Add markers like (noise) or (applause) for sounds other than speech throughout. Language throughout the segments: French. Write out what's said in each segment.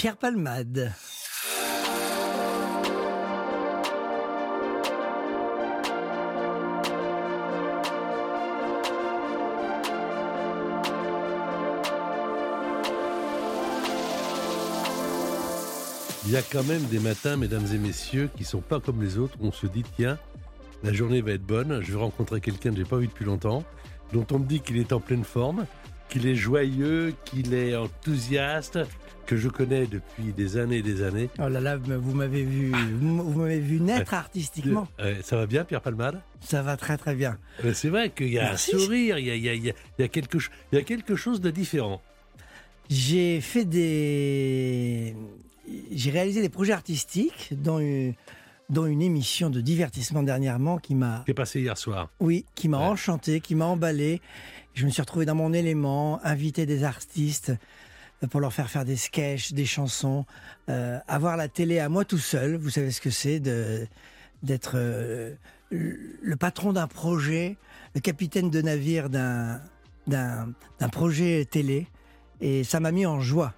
Pierre Palmade. Il y a quand même des matins, mesdames et messieurs, qui sont pas comme les autres. On se dit, tiens, la journée va être bonne. Je vais rencontrer quelqu'un que j'ai pas vu depuis longtemps, dont on me dit qu'il est en pleine forme, qu'il est joyeux, qu'il est enthousiaste, que je connais depuis des années et des années. Oh là là, vous m'avez vu, vous m'avez vu naître artistiquement. Euh, ça va bien, Pierre Palmade? Ça va très très bien. C'est vrai qu'il y a Merci. un sourire, il y a, il y a- il y a- quelque, cho- il y a quelque chose de différent. J'ai fait des, j'ai réalisé des projets artistiques dans une, dans une émission de divertissement dernièrement qui m'a, Qui est passé hier soir. oui, qui m'a Ouais. enchanté, qui m'a emballé. Je me suis retrouvé dans mon élément, inviter des artistes pour leur faire faire des sketchs, des chansons, euh, avoir la télé à moi tout seul. Vous savez ce que c'est de d'être euh, le patron d'un projet, le capitaine de navire d'un d'un projet télé. Et ça m'a mis en joie.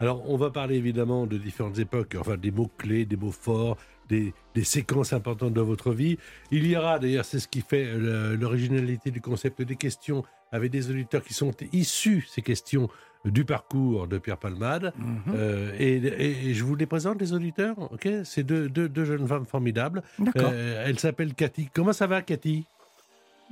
Alors, on va parler évidemment de différentes époques, enfin des mots-clés, des mots forts, des, des séquences importantes de votre vie. Il y aura, d'ailleurs, c'est ce qui fait euh, l'originalité du concept des questions, avec des auditeurs qui sont issus, ces questions, du parcours de Pierre Palmade. Euh, et, et- et je vous les présente, les auditeurs, ok? C'est deux, deux, deux jeunes femmes formidables. D'accord. Euh, elles s'appellent Cathy. Comment ça va, Cathy?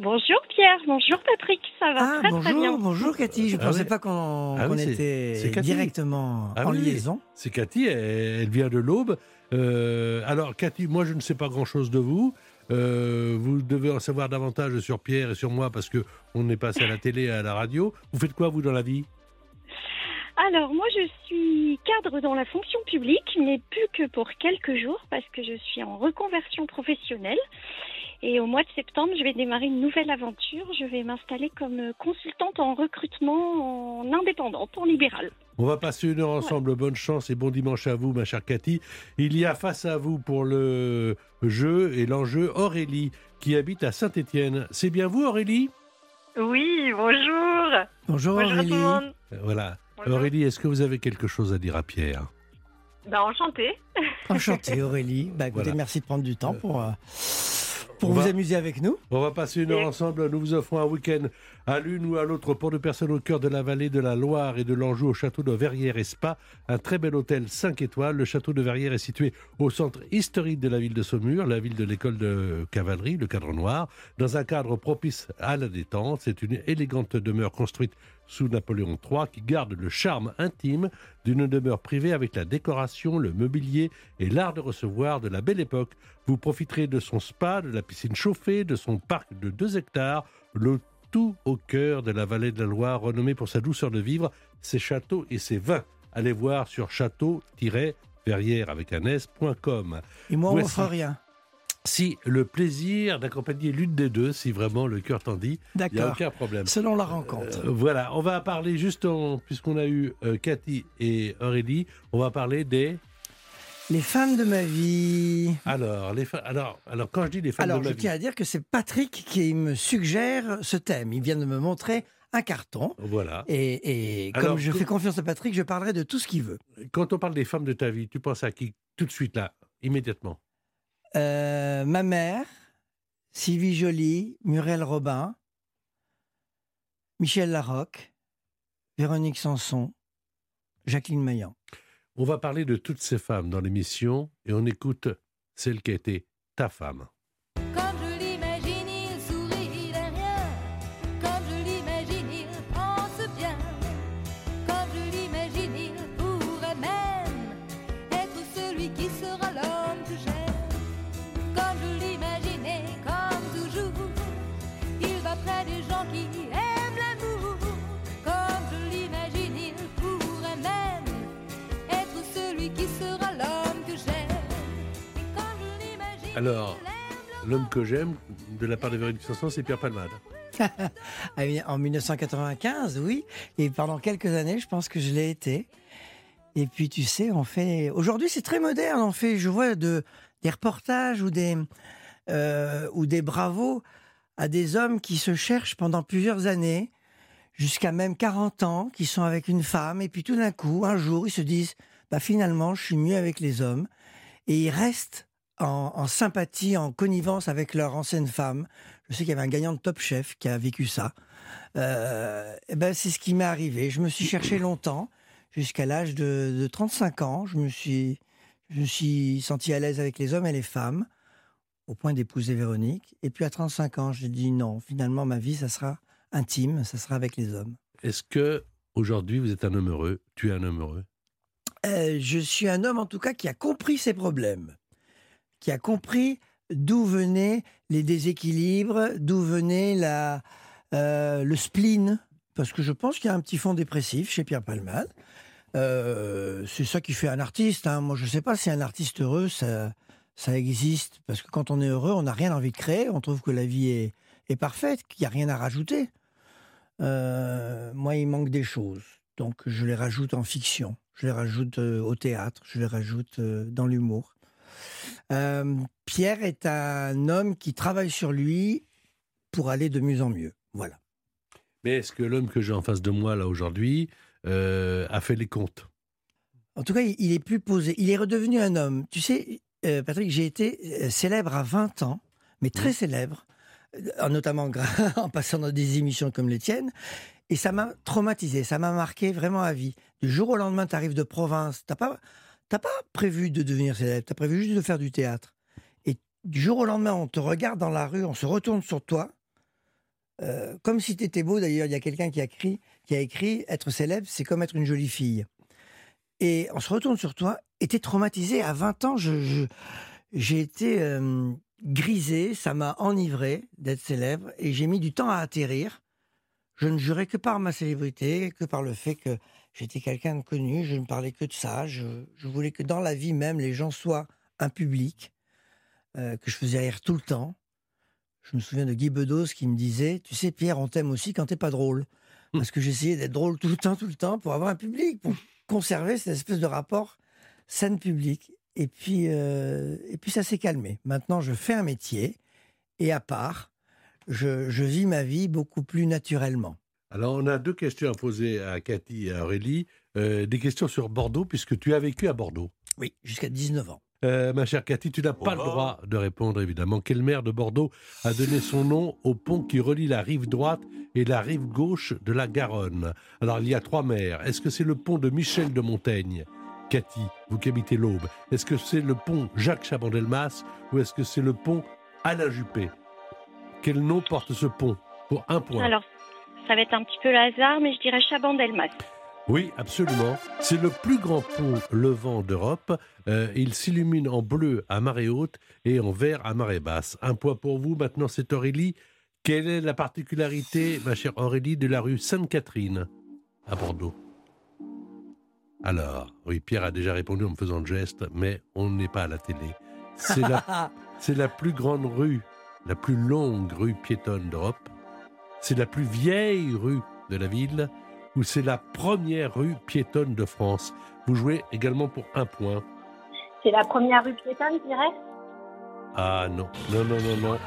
Bonjour Pierre, bonjour Patrick, ça va Ah, très très bien. bonjour, bonjour Cathy. Je ne Ah pensais oui. pas qu'on Ah oui, était directement Ah en oui. liaison. C'est Cathy, elle, elle vient de l'Aube. Euh, alors, Cathy, moi, je ne sais pas grand-chose de vous. Euh, vous devez en savoir davantage sur Pierre et sur moi parce que on est passé à la télé et à la radio. Vous faites quoi, vous, dans la vie? Alors moi je suis cadre dans la fonction publique, mais plus que pour quelques jours parce que je suis en reconversion professionnelle. Et au mois de septembre, je vais démarrer une nouvelle aventure. Je vais m'installer comme consultante en recrutement en indépendante, en libéral. On va passer une heure ensemble. Bonne chance et bon dimanche à vous, ma chère Cathy. Il y a face à vous pour le jeu et l'enjeu Aurélie qui habite à Saint-Étienne. C'est bien vous, Aurélie? Oui, bonjour. Bonjour, Bonjour Aurélie. tout le monde. Voilà. Bonjour. Aurélie, est-ce que vous avez quelque chose à dire à Pierre? Ben, enchantée. (laughs) Enchantée Aurélie. Bah, écoutez, Voilà. merci de prendre du temps pour, euh, pour on vous va- amuser avec nous. On va passer une heure ensemble. Nous vous offrons un week-end à l'une ou à l'autre pour deux personnes au cœur de la vallée de la Loire et de l'Anjou au château de Verrières et Spa. Un très bel hôtel 5 étoiles. Le château de Verrières est situé au centre historique de la ville de Saumur, la ville de l'école de cavalerie, le cadre noir. Dans un cadre propice à la détente, c'est une élégante demeure construite sous Napoléon III qui garde le charme intime d'une demeure privée avec la décoration, le mobilier et l'art de recevoir de la belle époque. Vous profiterez de son spa, de la piscine chauffée, de son parc de 2 hectares, le tout au cœur de la vallée de la Loire, renommée pour sa douceur de vivre, ses châteaux et ses vins. Allez voir sur château-verrière avec un s.com. Et moi, on Voici. n'offre rien. Si le plaisir d'accompagner l'une des deux, si vraiment le cœur t'en dit, il n'y a aucun problème. Selon la rencontre. Euh, voilà, on va parler juste puisqu'on a eu euh, Cathy et Aurélie, on va parler des. Les femmes de ma vie. Alors, les alors, alors quand je dis les femmes Alors, de je ma vie, tiens à dire que c'est Patrick qui me suggère ce thème. Il vient de me montrer un carton. voilà. Et, et comme Alors, je fais confiance à Patrick, je parlerai de tout ce qu'il veut. Quand on parle des femmes de ta vie, tu penses à qui tout de suite là, immédiatement? Euh, ma mère, Sylvie Joly, Muriel Robin, Michel Larocque, Véronique Sanson, Jacqueline Maillan. On va parler de toutes ces femmes dans l'émission et on écoute celle qui a été ta femme. Alors, L'homme que j'aime, de la part de Véronique Sanson, c'est Pierre Palmade. (laughs) Ah En 1995, oui. Et pendant quelques années, je pense que je l'ai été. Et puis, tu sais, on fait. Aujourd'hui, c'est très moderne. On fait, je vois, de, des reportages ou des, euh, ou des bravos à des hommes qui se cherchent pendant plusieurs années, jusqu'à même 40 ans, qui sont avec une femme. Et puis, tout d'un coup, un jour, ils se disent bah, finalement, je suis mieux avec les hommes. Et ils restent en, en sympathie, en connivence avec leur ancienne femme. Je sais qu'il y avait un gagnant de Top Chef qui a vécu ça. Euh, eh ben, c'est ce qui m'est arrivé. Je me suis cherché longtemps, jusqu'à l'âge de, de 35 ans. Je me suis, je me suis senti à l'aise avec les hommes et les femmes, au point d'épouser Véronique. Et puis à 35 ans, j'ai dit non, finalement, ma vie, ça sera intime, ça sera avec les hommes. Est-ce que aujourd'hui vous êtes un homme heureux? Tu es un homme heureux? Euh, je suis un homme, en tout cas, qui a compris ses problèmes, qui a compris d'où venaient les déséquilibres, d'où venait la, euh, le spleen, parce que je pense qu'il y a un petit fond dépressif chez Pierre Palmade. Euh, c'est ça qui fait un artiste. hein. Moi, je ne sais pas si un artiste heureux, ça, ça existe, parce que quand on est heureux, on n'a rien envie de créer, on trouve que la vie est, est parfaite, qu'il n'y a rien à rajouter. Euh, moi, il manque des choses, donc je les rajoute en fiction, je les rajoute au théâtre, je les rajoute dans l'humour. Euh, Pierre est un homme qui travaille sur lui pour aller de mieux en mieux. Voilà. Mais est-ce que l'homme que j'ai en face de moi là aujourd'hui euh, a fait les comptes? En tout cas, il est plus posé. Il est redevenu un homme. Tu sais, euh, Patrick, j'ai été célèbre à 20 ans, mais très célèbre, notamment (laughs) en passant dans des émissions comme les tiennes. Et ça m'a traumatisé, ça m'a marqué vraiment à vie. Du jour au lendemain, tu arrives de province, t'as pas, t'as pas prévu de devenir célèbre, tu as prévu juste de faire du théâtre. Et du jour au lendemain, on te regarde dans la rue, on se retourne sur toi, euh, comme si tu étais beau. D'ailleurs, il y a quelqu'un qui a écrit, qui a écrit Être célèbre, c'est comme être une jolie fille. Et on se retourne sur toi, et t'es traumatisé. À 20 ans, j'ai été euh, grisé, ça m'a enivré d'être célèbre, et j'ai mis du temps à atterrir. Je ne jurais que par ma célébrité, que par le fait que j'étais quelqu'un de connu, je ne parlais que de ça. Je, je voulais que dans la vie même, les gens soient un public, euh, que je faisais rire tout le temps. Je me souviens de Guy Bedos qui me disait Tu sais, Pierre, on t'aime aussi quand t'es pas drôle. Parce que j'essayais d'être drôle tout le temps, tout le temps, pour avoir un public, pour conserver cette espèce de rapport scène-public. Et puis, euh, et puis ça s'est calmé. Maintenant, je fais un métier, et à part, je, je vis ma vie beaucoup plus naturellement. Alors, on a deux questions à poser à Cathy et à Aurélie. Euh, des questions sur Bordeaux, puisque tu as vécu à Bordeaux. Oui, jusqu'à 19 ans. Euh, ma chère Cathy, tu n'as pas le droit de répondre, évidemment. Quel maire de Bordeaux a donné son nom au pont qui relie la rive droite et la rive gauche de la Garonne? Alors, il y a trois maires. Est-ce que c'est le pont de Michel de Montaigne? Cathy, vous qui habitez l'Aube, est-ce que c'est le pont Jacques Chaban-Delmas ou est-ce que c'est le pont Alain Juppé? Quel nom porte ce pont Pour un point. Alors, ça va être un petit peu le hasard, mais je dirais Chaban-Delmas. Oui, absolument. C'est le plus grand pont levant d'Europe. Euh, il s'illumine en bleu à marée haute et en vert à marée basse. Un point pour vous. Maintenant, c'est Aurélie. Quelle est la particularité, ma chère Aurélie, de la rue Sainte-Catherine à Bordeaux? Alors, oui, Pierre a déjà répondu en me faisant le geste, mais on n'est pas à la télé. C'est la, (laughs) c'est la plus grande rue, la plus longue rue piétonne d'Europe. C'est la plus vieille rue de la ville ou c'est la première rue piétonne de France. Vous jouez également pour un point. C'est la première rue piétonne, je dirais? Ah non, non, non, non, non.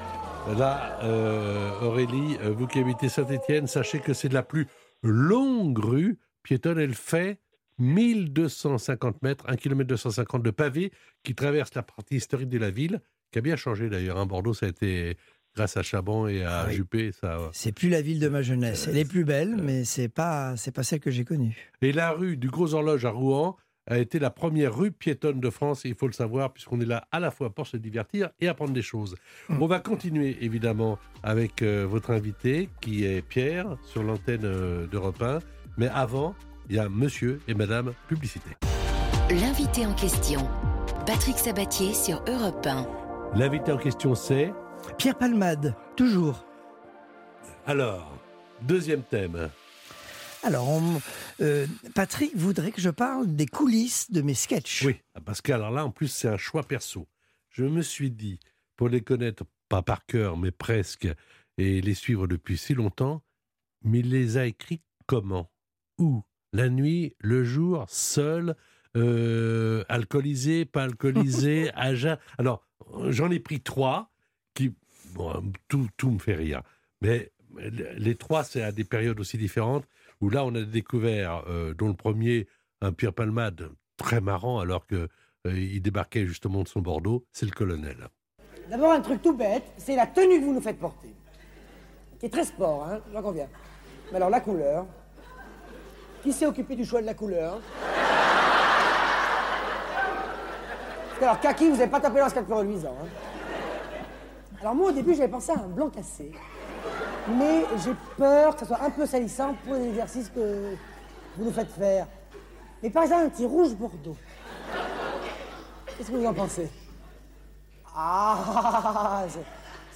Là, euh, Aurélie, euh, vous qui habitez Saint-Étienne, sachez que c'est la plus longue rue piétonne. Elle fait 1250 mètres, 1 km 250 de pavés qui traverse la partie historique de la ville, qui a bien changé d'ailleurs. hein. Bordeaux, ça a été grâce à Chaban et à Ah oui. Juppé. Ça, C'est plus la ville de ma jeunesse. Elle est plus belle, mais c'est pas, c'est pas celle que j'ai connue. Et la rue du Gros Horloge à Rouen a été la première rue piétonne de France, il faut le savoir, puisqu'on est là à la fois pour se divertir et apprendre des choses. On va continuer évidemment avec euh, votre invité, qui est Pierre, sur l'antenne euh, d'Europe 1. Mais avant, il y a monsieur et madame publicité. L'invité en question, Patrick Sabatier sur Europe 1. L'invité en question, c'est. Pierre Palmade, toujours. Alors, deuxième thème. Alors, on- euh, Patrick voudrait que je parle des coulisses de mes sketchs. Oui, parce que alors là, en plus, c'est un choix perso. Je me suis dit, pour les connaître, pas par cœur, mais presque, et les suivre depuis si longtemps, mais il les a écrits comment? Où? La nuit, le jour, seul, euh, alcoolisé, pas alcoolisé, (laughs) à jeun? Alors, j'en ai pris trois qui. Tout, tout me fait rire. Mais les trois, c'est à des périodes aussi différentes, où là, on a découvert, euh, dont le premier, un Pierre Palmade très marrant, alors que euh, il débarquait justement de son Bordeaux, c'est le colonel. D'abord, un truc tout bête, c'est la tenue que vous nous faites porter. Qui est très sport, hein, j'en conviens. Mais alors, la couleur. Qui s'est occupé du choix de la couleur Parce que alors, Kaki, vous n'avez pas tapé dans ce. Hein. Alors, moi, au début, j'avais pensé à un blanc cassé. Mais j'ai peur que ça soit un peu salissant pour les exercices que vous nous faites faire. Mais par exemple, un petit rouge Bordeaux. Qu'est-ce que vous en pensez? Ah,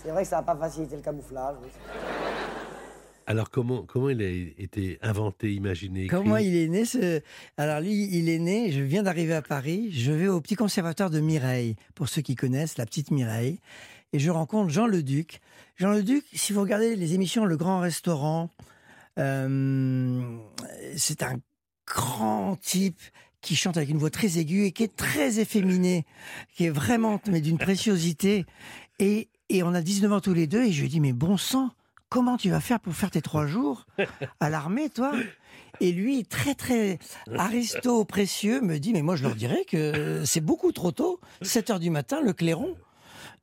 c'est- vrai que ça n'a pas facilité le camouflage. Alors comment, comment il a été inventé, imaginé Comment il est né ce... Alors lui, il est né, je viens d'arriver à Paris, je vais au petit conservatoire de Mireille, pour ceux qui connaissent, la petite Mireille, et je rencontre Jean Leduc. Jean Leduc, si vous regardez les émissions Le Grand Restaurant, euh, c'est un grand type qui chante avec une voix très aiguë et qui est très efféminé, qui est vraiment mais d'une (laughs) préciosité. Et, et on a 19 ans tous les deux, et je lui dis, mais bon sang, comment tu vas faire pour faire tes trois jours à l'armée, toi? Et lui, très très aristo précieux, me dit, mais moi je leur dirais que c'est beaucoup trop tôt, 7 heures du matin, le clairon.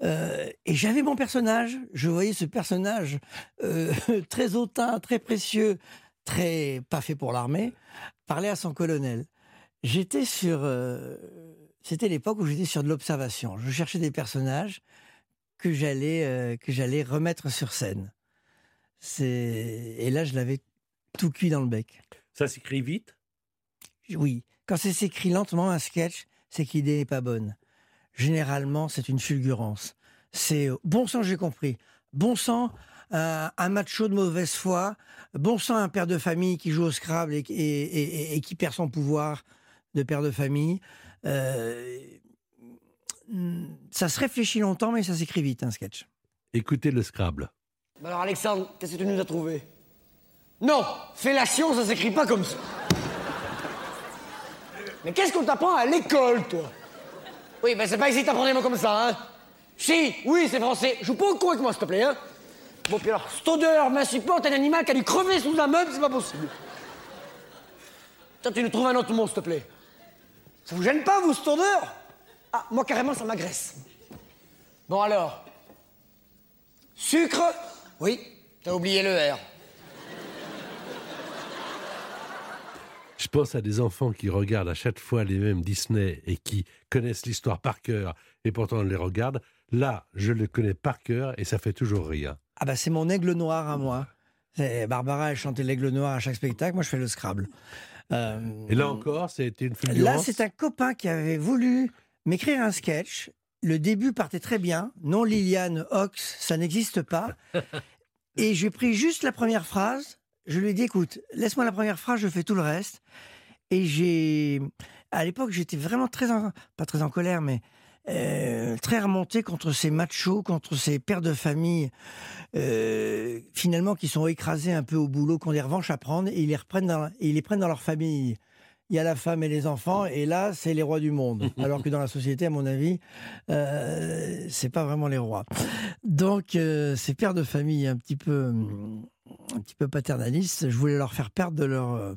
Euh, et j'avais mon personnage, je voyais ce personnage euh, (laughs) très hautain, très précieux, très pas fait pour l'armée, parler à son colonel. J'étais sur, euh, c'était l'époque où j'étais sur de l'observation. Je cherchais des personnages que j'allais que j'allais remettre sur scène. C'est et là je l'avais tout cuit dans le bec. Ça s'écrit vite? Oui, quand ça s'écrit lentement un sketch, c'est que l'idée n'est pas bonne. Généralement, c'est une fulgurance. C'est euh, bon sang, j'ai compris. Bon sang, un, un macho de mauvaise foi. Bon sang, un père de famille qui joue au Scrabble et, et- et- et qui perd son pouvoir de père de famille. Euh, ça se réfléchit longtemps, mais ça s'écrit vite, un sketch. Écoutez le Scrabble. Bah alors, Alexandre, qu'est-ce que tu nous as trouvé? Non, fellation, ça s'écrit pas comme ça. Mais qu'est-ce qu'on t'apprend à l'école, toi? Oui, ben c'est pas ici que t'apprends des mots comme ça, hein Si, oui, c'est français. Joue pas au con avec moi, s'il te plaît, hein Bon, puis alors, cette odeur m'insupporte, un animal qui a dû crever sous un meuble, c'est pas possible. Tiens, tu nous trouves un autre mot, s'il te plaît. Ça vous gêne pas, vous, cette odeur Ah, moi, carrément, ça m'agresse. Bon, alors Sucre? Oui, t'as oublié le R. Je pense à des enfants qui regardent à chaque fois les mêmes Disney et qui connaissent l'histoire par cœur et pourtant on les regarde. Là, je le connais par cœur et ça fait toujours rire. Ah bah c'est mon aigle noir à moi. C'est- Barbara, elle chantait l'aigle noir à chaque spectacle, moi je fais le Scrabble. Euh, Et là encore, été une Là, fulgurance. c'est un copain qui avait voulu m'écrire un sketch. Le début partait très bien. Non, Liliane Ox, ça n'existe pas. (laughs) Et j'ai pris juste la première phrase. Je lui ai dit, écoute, laisse-moi la première phrase, je fais tout le reste. Et j'ai, à l'époque, j'étais vraiment très, en- pas très en colère, mais euh, très remonté contre ces machos, contre ces pères de famille, euh, finalement, qui sont écrasés un peu au boulot, qui ont des revanches à prendre, et ils les reprennent ils les prennent dans leur famille il y a la femme et les enfants, et là, c'est les rois du monde. (laughs) Alors que dans la société, à mon avis, euh, c'est pas vraiment les rois. Donc, euh, ces pères de famille un petit peu, un petit peu paternalistes, je voulais leur faire perdre de leur, euh,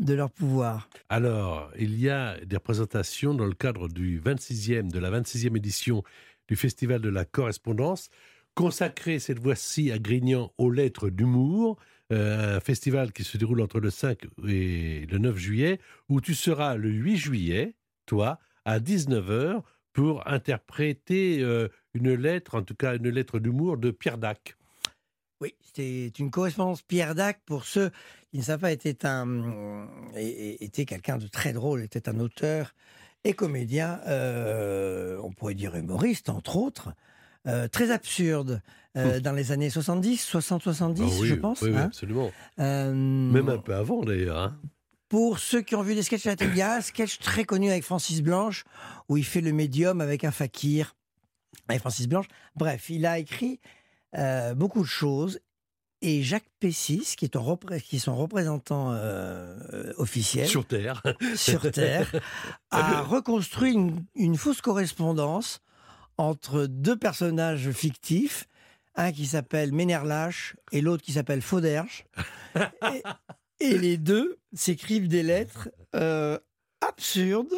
de leur pouvoir. Alors, il y a des représentations dans le cadre du 26e, de la 26e édition du Festival de la Correspondance, consacré cette fois-ci à Grignan aux lettres d'humour, un festival qui se déroule entre le 5 et le 9 juillet, où tu seras le 8 juillet, toi, à 19h, pour interpréter euh, une lettre, en tout cas une lettre d'humour de Pierre Dac. Oui, c'était une correspondance Pierre Dac. Pour ceux qui ne savent pas, était un, et- était quelqu'un de très drôle, était un auteur et comédien, euh, on pourrait dire humoriste entre autres, euh, très absurde, euh, dans les années 70, 60-70, Ah oui, je pense. oui, oui, hein. absolument. Euh, Même un peu avant d'ailleurs. hein. Pour ceux qui ont vu des sketchs à la télé, il y a un sketch très connu avec Francis Blanche où il fait le médium avec un fakir. Avec Francis Blanche. Bref, il a écrit euh, beaucoup de choses. Et Jacques Pessis, qui est, repré- qui est son représentant euh, euh, officiel Sur Terre. (laughs) sur Terre, (laughs) a reconstruit une, une fausse correspondance entre deux personnages fictifs, un qui s'appelle Ménerlache et l'autre qui s'appelle Fauderge. (laughs) Et, et les deux s'écrivent des lettres euh, absurdes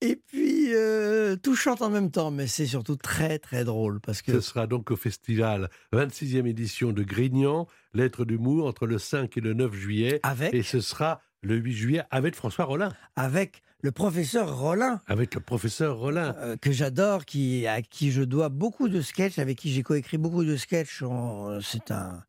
et puis euh, touchantes en même temps. Mais c'est surtout très très drôle parce que Ce sera donc au festival 26e édition de Grignan, Lettres d'humour, entre le 5 et le 9 juillet. avec, Et ce sera le 8 juillet avec François Rollin, avec le professeur Rollin. avec le professeur Rollin. euh, que j'adore, qui, à qui je dois beaucoup de sketchs, avec qui j'ai coécrit beaucoup de sketchs. On- C'est un,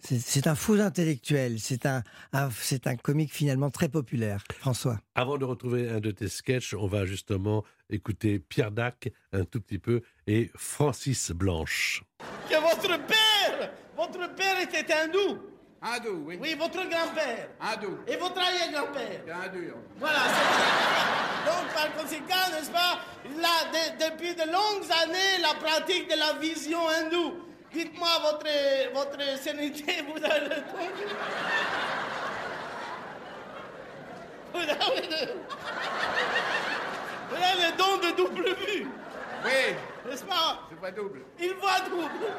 c'est- un fou intellectuel. C'est un, un- c'est un comique finalement très populaire. François. Avant de retrouver un de tes sketchs, on va justement écouter Pierre Dac un tout petit peu et Francis Blanche. que votre père, votre père était hindou. Hindou, oui. Oui, votre grand-père. Hindou. Et votre arrière-grand-père. Hindou. Voilà, c'est (laughs) Donc, par conséquent, n'est-ce pas, là, de- depuis de longues années, la pratique de la vision hindoue. Dites-moi, votre, votre sérénité, vous avez le don Vous avez le... Vous avez le don de double vue, Oui, n'est-ce pas je vois double. Il voit double.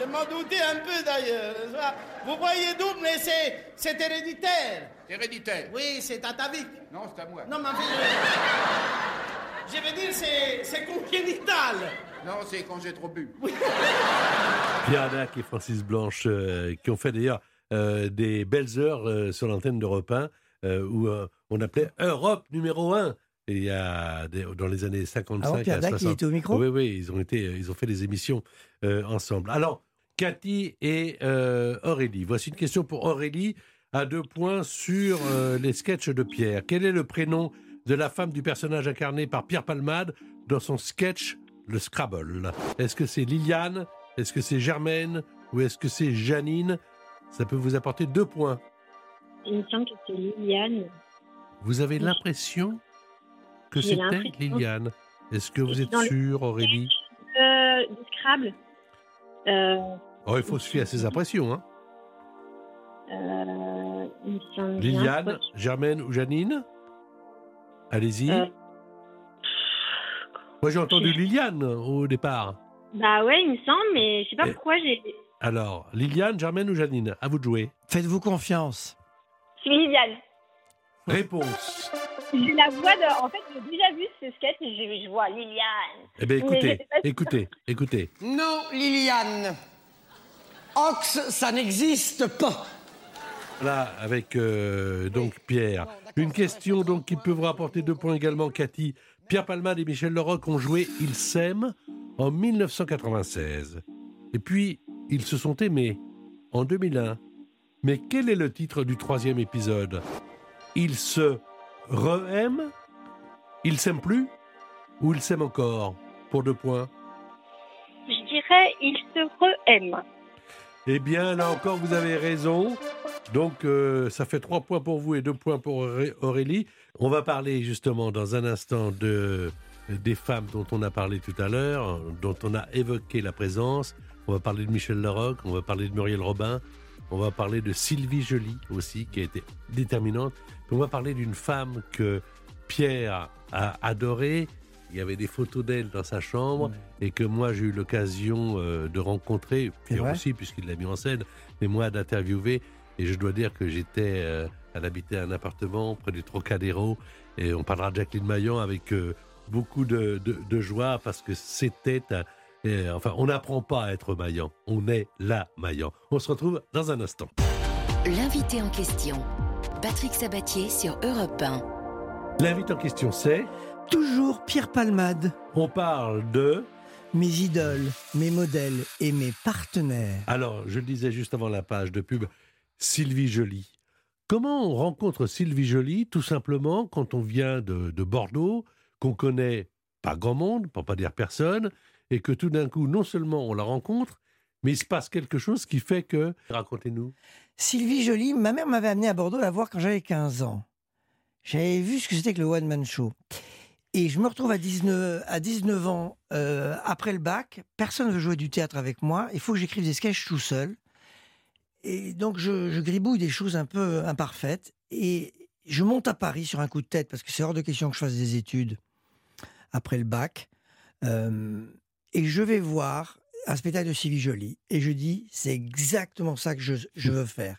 Je m'en doutais un peu d'ailleurs. n'est-ce pas Vous voyez double, mais c'est, c'est héréditaire. Héréditaire. Oui, c'est atavique. Non, c'est à moi. Non, mais en fait, je, je veux dire, c'est, c'est congénital. Non, c'est quand j'ai trop bu. (laughs) Pierre Dac et Francis Blanche, euh, qui ont fait d'ailleurs euh, des belles heures euh, sur l'antenne d'Europe 1, euh, où euh, on appelait Europe numéro 1. Et il y a des- dans les années 55 Ah bon, Pierre à Dac, il 60. était au micro? Oui, oui, ils ont, été, ils ont fait des émissions euh, ensemble. Alors, Cathy et euh, Aurélie. Voici une question pour Aurélie, à deux points sur euh, les sketchs de Pierre. Quel est le prénom de la femme du personnage incarné par Pierre Palmade dans son sketch Le Scrabble? Est-ce que c'est Liliane? Est-ce que c'est Germaine? Ou est-ce que c'est Janine? Ça peut vous apporter deux points. Il me semble que c'est Liliane. Vous avez Oui. l'impression que c'était. Liliane? Est-ce que vous êtes Dans le- sûr, Aurélie? Euh, du Scrabble. Euh, Oh, il faut se fier à ses impressions. Hein. euh, bien. Liliane, Germaine ou Janine? Allez-y. Euh, Moi, j'ai entendu Liliane au départ. Bah ouais, il me semble, mais je sais pas Et- pourquoi j'ai. Alors, Liliane, Germaine ou Janine? À vous de jouer. Faites-vous confiance. C'est Liliane. Réponse. J'ai la voix de. En fait, j'ai déjà vu ce sketch et je, je vois Liliane. Eh bien, écoutez, écoutez, écoutez. Non, Liliane. Ox, ça n'existe pas. Là, avec euh, donc Pierre. Une question donc qui peut vous rapporter deux points également, Cathy. Pierre Palmade et Michel Leroc ont joué Ils s'aiment en 1996. Et puis, ils se sont aimés en 2001. Mais quel est le titre du troisième épisode? Ils se re-aiment Ils s'aiment plus Ou ils s'aiment encore? Pour deux points. Je dirais, il se re-aime. Eh bien, là encore, vous avez raison. Donc, euh, ça fait trois points pour vous et deux points pour Auré- Aurélie. On va parler justement dans un instant de, des femmes dont on a parlé tout à l'heure, dont on a évoqué la présence. On va parler de Michel Larocque, on va parler de Muriel Robin, on va parler de Sylvie Joly aussi, qui a été déterminante. On va parler d'une femme que Pierre a adorée. Il y avait des photos d'elle dans sa chambre et que moi j'ai eu l'occasion euh, de rencontrer, Pierre aussi puisqu'il l'a mis en scène, mais moi d'interviewer. Et je dois dire que j'étais, euh, elle habitait un appartement près du Trocadéro et on parlera de Jacqueline Maillan avec euh, beaucoup de, de- de joie parce que c'était un- et, enfin, on n'apprend pas à être maillant, on est la maillant. On se retrouve dans un instant. L'invité en question, Patrick Sabatier sur Europe 1. L'invité en question, c'est, Toujours Pierre Palmade. on parle de, Mes idoles, mes modèles et mes partenaires. alors je le disais juste avant la page de pub, Sylvie Joly. Comment on rencontre Sylvie Joly? Tout simplement quand on vient de, de Bordeaux, qu'on connaît pas grand monde, pour pas dire personne, et que tout d'un coup, non seulement on la rencontre, Mais il se passe quelque chose qui fait que... Racontez-nous. Sylvie Joly, ma mère m'avait amené à Bordeaux la voir quand j'avais 15 ans. J'avais vu ce que c'était que le One Man Show. Et je me retrouve à 19, à 19 ans, euh, après le bac, personne ne veut jouer du théâtre avec moi, il faut que j'écrive des sketchs tout seul. Et donc je, je gribouille des choses un peu imparfaites. Et je monte à Paris sur un coup de tête, parce que c'est hors de question que je fasse des études après le bac. Euh, et je vais voir un spectacle de Sylvie Joly. Et je dis, c'est exactement ça que je, je veux faire.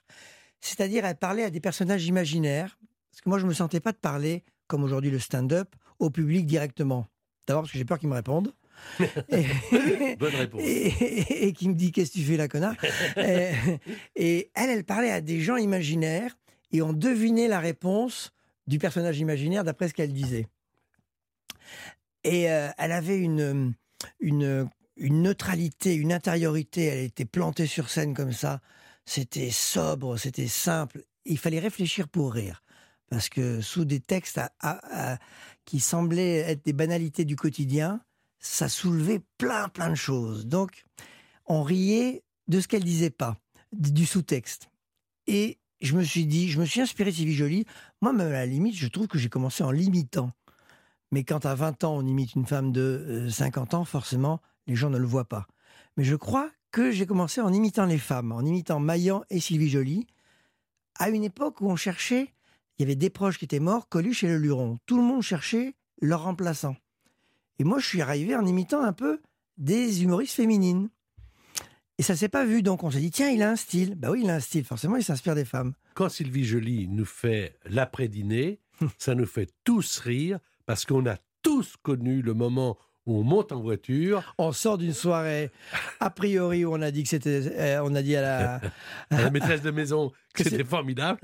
C'est-à-dire à parler à des personnages imaginaires. Parce que moi, je ne me sentais pas de parler, comme aujourd'hui le stand-up, au public directement. D'abord parce que j'ai peur qu'ils me répondent. et, (laughs) Bonne réponse. et, et- et qui me dit qu'est-ce que tu fais là, connard et, et elle, elle parlait à des gens imaginaires et on devinait la réponse du personnage imaginaire d'après ce qu'elle disait. Et euh, elle avait une, une, une neutralité, une intériorité. Elle était plantée sur scène comme ça. C'était sobre, c'était simple. Il fallait réfléchir pour rire. Parce que sous des textes à- à- à- qui semblaient être des banalités du quotidien, ça soulevait plein, plein de choses. Donc, on riait de ce qu'elle disait pas, du sous-texte. Et je me suis dit, je me suis inspiré de Sylvie Joly. Moi, même à la limite, je trouve que j'ai commencé en l'imitant. Mais quand à 20 ans, on imite une femme de euh, 50 ans, forcément, les gens ne le voient pas. Mais je crois que j'ai commencé en imitant les femmes, en imitant Maillan et Sylvie Joly, à une époque où on cherchait, il y avait des proches qui étaient morts, Coluche et le Luron. Tout le monde cherchait leur remplaçant. Et moi, je suis arrivé en imitant un peu des humoristes féminines. Et ça s'est pas vu, donc on s'est dit, tiens, il a un style. Bah oui, il a un style, forcément, il s'inspire des femmes. Quand Sylvie Joly nous fait l'après-dîner, (laughs) ça nous fait tous rire parce qu'on a tous connu le moment où on monte en voiture, On sort d'une soirée, a priori, où on a dit que c'était. euh, on a dit à la. (laughs) à la maîtresse de maison que c'était formidable.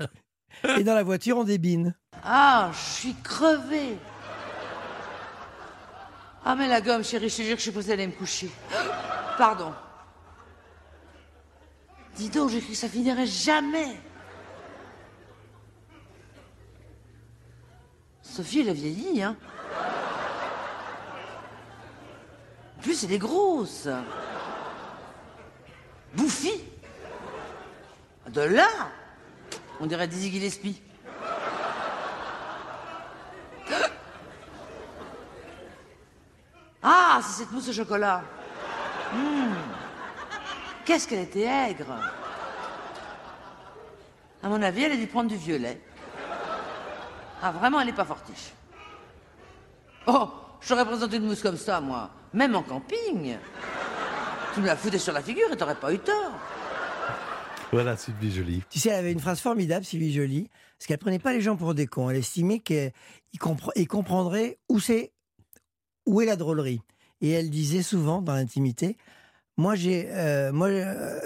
(laughs) Et dans la voiture, on débine. Ah, je suis crevée. Ah, mais la gomme, chérie, je te jure que je suis posée aller me coucher. Pardon. Dis donc, j'ai cru que ça finirait jamais. Sophie, elle a vieilli, hein. En plus, elle est grosse. Bouffie. De là, on dirait Dizzy Gillespie. Ah, c'est cette mousse au chocolat. Hmm. Qu'est-ce qu'elle était aigre. À mon avis, elle a dû prendre du violet. Ah, vraiment, elle n'est pas fortiche. Oh, je t'aurais présenté une mousse comme ça, moi. Même en camping. Tu me la foutais sur la figure et t'aurais pas eu tort. Voilà Sylvie Joly. Tu sais, elle avait une phrase formidable, Sylvie Joly, parce qu'elle prenait pas les gens pour des cons. Elle estimait qu'ils compre- ils comprendraient où c'est, où est la drôlerie. Et elle disait souvent dans l'intimité, moi j'ai, euh, moi, euh,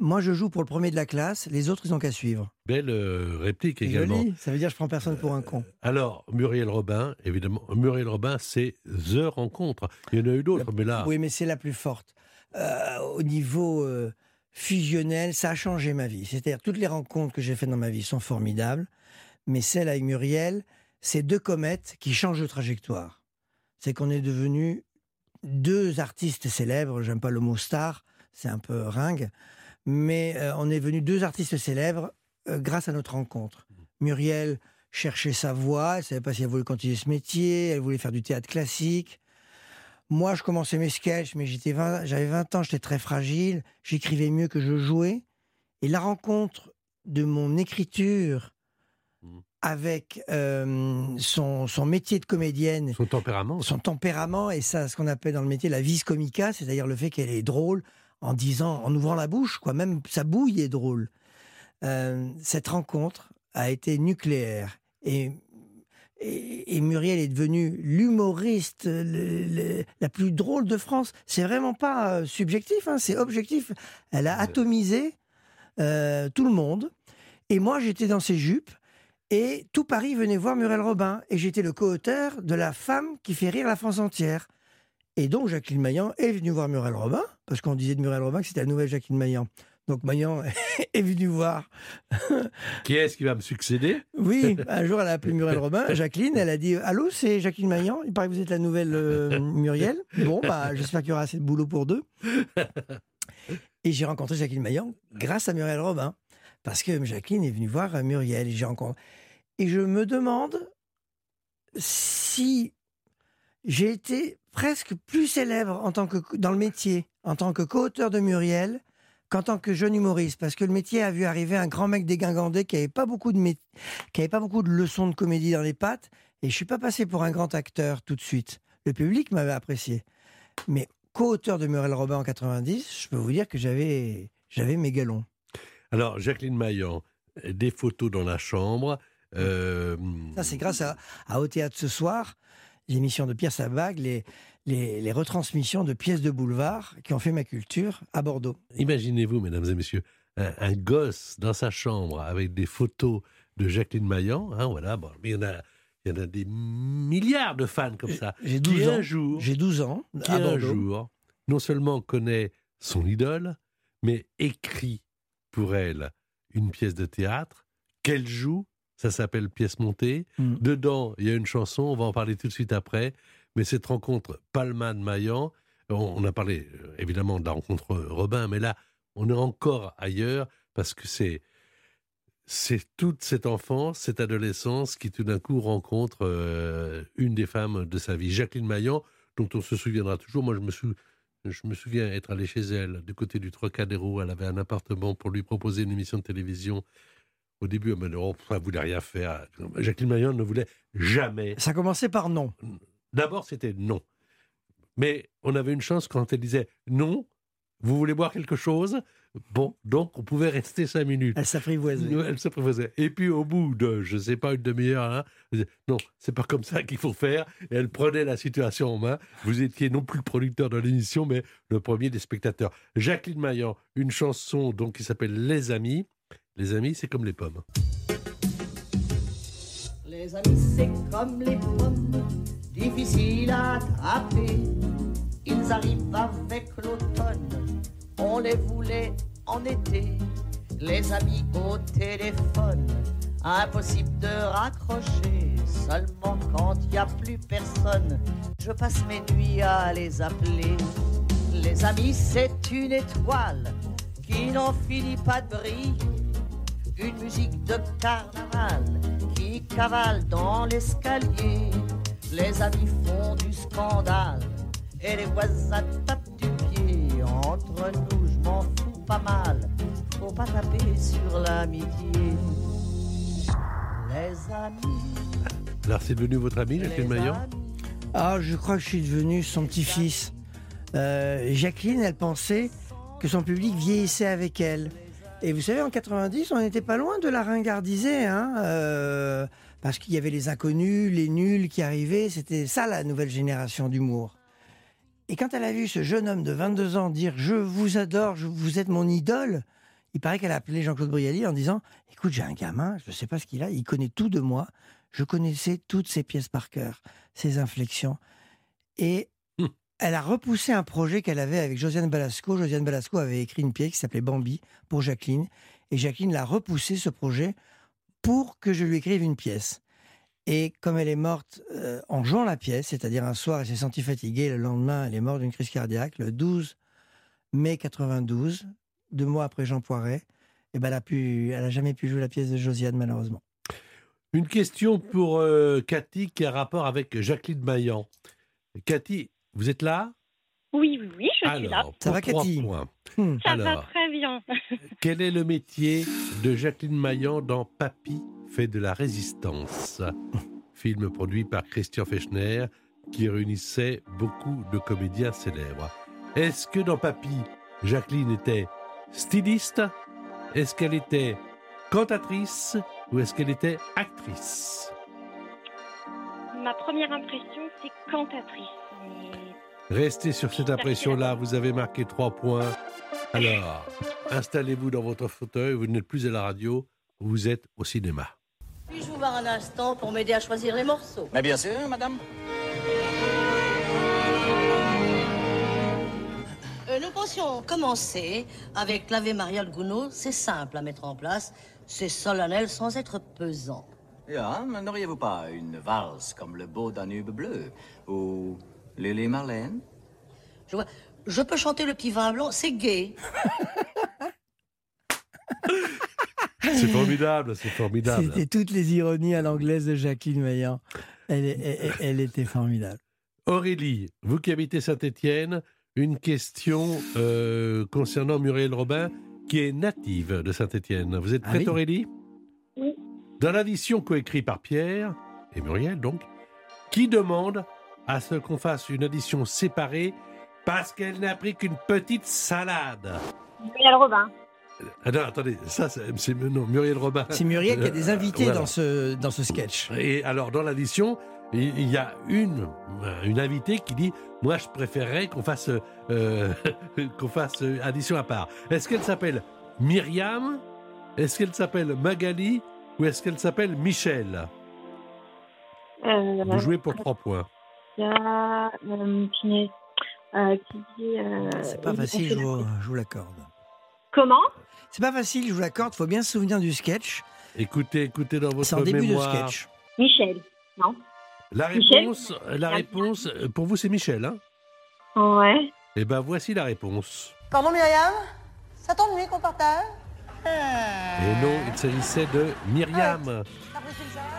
moi je joue pour le premier de la classe, les autres ils ont qu'à suivre. Belle euh, réplique également. joli, ça veut dire je prends personne pour un con. Alors, Muriel Robin, évidemment, Muriel Robin, c'est The Rencontre. Il y en a eu d'autres, mais là, Oui, mais c'est la plus forte. Euh, au niveau euh, fusionnel, ça a changé ma vie. C'est-à-dire, toutes les rencontres que j'ai faites dans ma vie sont formidables, mais celle avec Muriel, c'est deux comètes qui changent de trajectoire. C'est qu'on est devenus deux artistes célèbres, j'aime pas le mot star, c'est un peu ringue, mais euh, on est devenus deux artistes célèbres euh, grâce à notre rencontre. Muriel cherchait sa voix, elle savait pas si elle voulait continuer ce métier, elle voulait faire du théâtre classique. Moi, je commençais mes sketchs, mais j'étais 20 j'avais 20 ans, j'étais très fragile, j'écrivais mieux que je jouais. Et la rencontre de mon écriture Mhm. avec euh, son, son métier de comédienne, son tempérament. son tempérament, et ça, ce qu'on appelle dans le métier la vis comica, c'est-à-dire le fait qu'elle est drôle en disant, en ouvrant la bouche, quoi. Même sa bouille est drôle. Euh, cette rencontre a été nucléaire. Et, et, Muriel est devenue l'humoriste la plus drôle de France. C'est vraiment pas euh, subjectif, hein, c'est objectif. Elle a atomisé euh, tout le monde. Et moi, j'étais dans ses jupes. Et tout Paris venait voir Muriel Robin. Et j'étais le co-auteur de La femme qui fait rire la France entière. Et donc, Jacqueline Maillan est venue voir Muriel Robin, parce qu'on disait de Muriel Robin que c'était la nouvelle Jacqueline Maillan. Donc, Maillan (laughs) est venue voir. (laughs) Qui est-ce qui va me succéder? Oui, (laughs) un jour, elle a appelé Muriel Robin. Jacqueline, elle a dit Allô, c'est Jacqueline Maillan? Il paraît que vous êtes la nouvelle euh, Muriel. Bon, bah, j'espère qu'il y aura assez de boulot pour deux. Et j'ai rencontré Jacqueline Maillan grâce à Muriel Robin. Parce que Jacqueline est venue voir euh, Muriel et j'ai rencontré. Et je me demande si j'ai été presque plus célèbre en tant que, dans le métier, en tant que co-auteur de Muriel, qu'en tant que jeune humoriste. Parce que le métier a vu arriver un grand mec dégingandé qui n'avait pas, beaucoup de mé- qui avait pas beaucoup de leçons de comédie dans les pattes. Et je suis pas passé pour un grand acteur tout de suite. Le public m'avait apprécié. Mais co-auteur de Muriel Robin en 90, je peux vous dire que j'avais, j'avais mes galons. Alors, Jacqueline Maillan, des photos dans la chambre. euh, Ça, c'est grâce à, à Au Théâtre ce soir, l'émission de Pierre Sabag, les, les, les retransmissions de pièces de boulevard qui ont fait ma culture à Bordeaux. Imaginez-vous, mesdames et messieurs, un, un gosse dans sa chambre avec des photos de Jacqueline Maillan. hein, voilà, bon, il y en a, il y en a des milliards de fans comme ça. J'ai qui 12 un ans. jour, J'ai 12 ans qui à un jour, non seulement connaît son idole, mais écrit pour elle une pièce de théâtre qu'elle joue. Ça s'appelle Pièce montée. Mm. Dedans, il y a une chanson, on va en parler tout de suite après. Mais cette rencontre Palman-Maillan, on, on a parlé euh, évidemment de la rencontre Robin, mais là, on est encore ailleurs parce que c'est c'est toute cette enfance, cette adolescence qui tout d'un coup rencontre euh, une des femmes de sa vie, Jacqueline Maillan, dont on se souviendra toujours. Moi, je me, sou- je me souviens être allé chez elle, du côté du Trocadéro. Elle avait un appartement pour lui proposer une émission de télévision. Au début, elle m'a dit, oh, elle voulait rien faire. Jacqueline Maillan ne voulait jamais. Ça commençait par non. D'abord, c'était non. Mais on avait une chance quand elle disait non, vous voulez boire quelque chose? Bon, donc on pouvait rester cinq minutes. Elle s'apprivoisait. Elle s'apprivoisait. Et puis au bout de, je ne sais pas, une demi-heure, hein, elle disait, non, c'est pas comme ça qu'il faut faire. Et elle prenait la situation en main. Vous étiez non plus le producteur de l'émission, mais le premier des spectateurs. Jacqueline Maillan, une chanson donc qui s'appelle Les Amis. Les Amis, c'est comme les pommes. Les amis, c'est comme les pommes, difficiles à attraper. Ils arrivent avec l'automne, on les voulait en été. Les amis au téléphone, impossible de raccrocher. Seulement quand il n'y a plus personne, je passe mes nuits à les appeler. Les amis, c'est une étoile qui n'en finit pas de briller. Une musique de carnaval qui cavale dans l'escalier. Les amis font du scandale et les voisins tapent du pied. Entre nous, je m'en fous pas mal. Faut pas taper sur l'amitié. Les amis. Alors, c'est devenu votre ami, Jacqueline amis. Ah, je crois que je suis devenu son petit-fils. Euh, Jacqueline, elle pensait que son public vieillissait avec elle. Et vous savez, en 90, on n'était pas loin de la ringardiser, hein, euh, parce qu'il y avait les inconnus, les nuls qui arrivaient. C'était ça la nouvelle génération d'humour. Et quand elle a vu ce jeune homme de 22 ans dire Je vous adore, je- vous êtes mon idole, il paraît qu'elle a appelé Jean-Claude Brialy en disant Écoute, j'ai un gamin, je ne sais pas ce qu'il a, il connaît tout de moi. Je connaissais toutes ses pièces par cœur, ses inflexions. Et. Elle a repoussé un projet qu'elle avait avec Josiane Balasco. Josiane Balasco avait écrit une pièce qui s'appelait Bambi pour Jacqueline. Et Jacqueline l'a repoussé ce projet pour que je lui écrive une pièce. Et comme elle est morte euh, en jouant la pièce, c'est-à-dire un soir, elle s'est sentie fatiguée, le lendemain, elle est morte d'une crise cardiaque, le 12 mai 92, deux mois après Jean Poiret, et ben elle a pu, elle jamais pu jouer la pièce de Josiane malheureusement. Une question pour euh, Cathy qui a rapport avec Jacqueline Maillan. Cathy, vous êtes là? Oui, oui, oui, je suis là. Ça va, trois Cathy? points. Hmm. Ça va très bien. (laughs) Quel est le métier de Jacqueline Maillan dans Papy fait de la résistance? Film produit par Christian Fechner qui réunissait beaucoup de comédiens célèbres. Est-ce que dans Papy, Jacqueline était styliste? Est-ce qu'elle était cantatrice Ou est-ce qu'elle était actrice? Ma première impression, c'est cantatrice. Mais Restez sur cette impression-là, vous avez marqué trois points. Alors, installez-vous dans votre fauteuil, vous n'êtes plus à la radio, vous êtes au cinéma. Puis-je vous voir un instant pour m'aider à choisir les morceaux? Mais bien sûr, madame. Euh, Nous pensions commencer avec l'Ave Maria de Gounod. C'est simple à mettre en place. C'est solennel sans être pesant. Mais n'auriez-vous pas une valse comme le beau Danube bleu ou Lily Marlène Je vois. Je peux chanter le petit vin blanc, c'est gay. (laughs) C'est formidable, c'est formidable. C'était toutes les ironies à l'anglaise de Jacqueline Maillan. Elle, est- elle- elle était formidable. Aurélie, vous qui habitez Saint-Étienne, une question euh, concernant Muriel Robin, qui est native de Saint-Étienne. Vous êtes Ah prête, oui Aurélie? Oui. Dans l'addition coécrite par Pierre et Muriel, donc, qui demande à ce qu'on fasse une addition séparée parce qu'elle n'a pris qu'une petite salade Muriel Robin. Ah non, attendez, ça, c'est non, Muriel Robin. C'est Muriel qui a des Euh, invités voilà. dans, ce, dans ce sketch. Et alors, dans l'addition, il y a une, euh, une invitée qui dit Moi, je préférerais qu'on fasse, euh, (laughs) qu'on fasse addition à part. Est-ce qu'elle s'appelle Myriam? Est-ce qu'elle s'appelle Magali? Ou est-ce qu'elle s'appelle Michel? Euh, Vous jouez pour trois points. Il y a, euh, qui, euh, qui dit. euh, C'est pas il- facile, je vous, je vous l'accorde. Comment? C'est pas facile, je vous l'accorde. faut bien se souvenir du sketch. Écoutez, écoutez dans C'est en votre début mémoire. de sketch. Michel. Non? La Michel? réponse, la réponse, pour vous, c'est Michel. Hein? Ouais. Eh ben, voici la réponse. Pardon Myriam? Ça t'ennuie qu'on partage? Et non, il s'agissait de Myriam.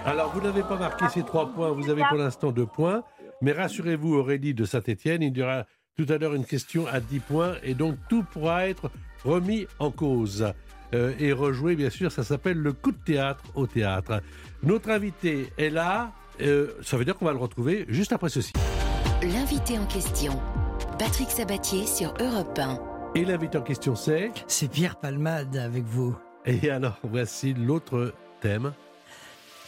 Alors, vous n'avez pas marqué ces trois points, vous avez pour l'instant deux points. Mais rassurez-vous, Aurélie de Saint-Etienne, il y aura tout à l'heure une question à 10 points et donc tout pourra être remis en cause. Euh, et rejoué, bien sûr, ça s'appelle le coup de théâtre au théâtre. Notre invité est là, euh, ça veut dire qu'on va le retrouver juste après ceci. L'invité en question, Patrick Sabatier sur Europe 1. Et l'invité en question, c'est? C'est Pierre Palmade avec vous. Et alors, voici l'autre thème.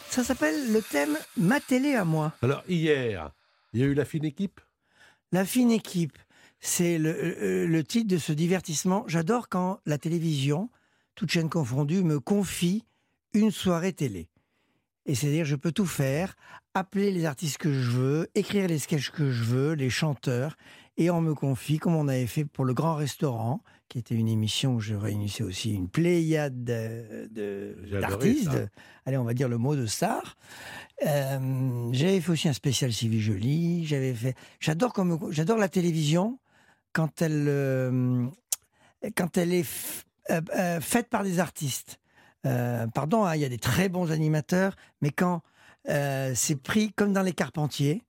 Ça s'appelle le thème Ma télé à moi. Alors, hier, il y a eu la fine équipe? La fine équipe, c'est le, euh, le titre de ce divertissement. J'adore quand la télévision, toute chaîne confondue, me confie une soirée télé. Et c'est-à-dire, je peux tout faire, appeler les artistes que je veux, écrire les sketchs que je veux, les chanteurs, et on me confie, comme on avait fait pour le Grand Restaurant, qui était une émission où je réunissais aussi une pléiade de- d'artistes, de- allez, on va dire le mot de stars. Euh, j'avais fait aussi un spécial Sylvie Joly. J'avais fait. J'adore comme j'adore la télévision quand elle euh, quand elle est euh, faite par des artistes. Pardon, hein, il y a des très bons animateurs, mais quand c'est pris comme dans les Carpentiers.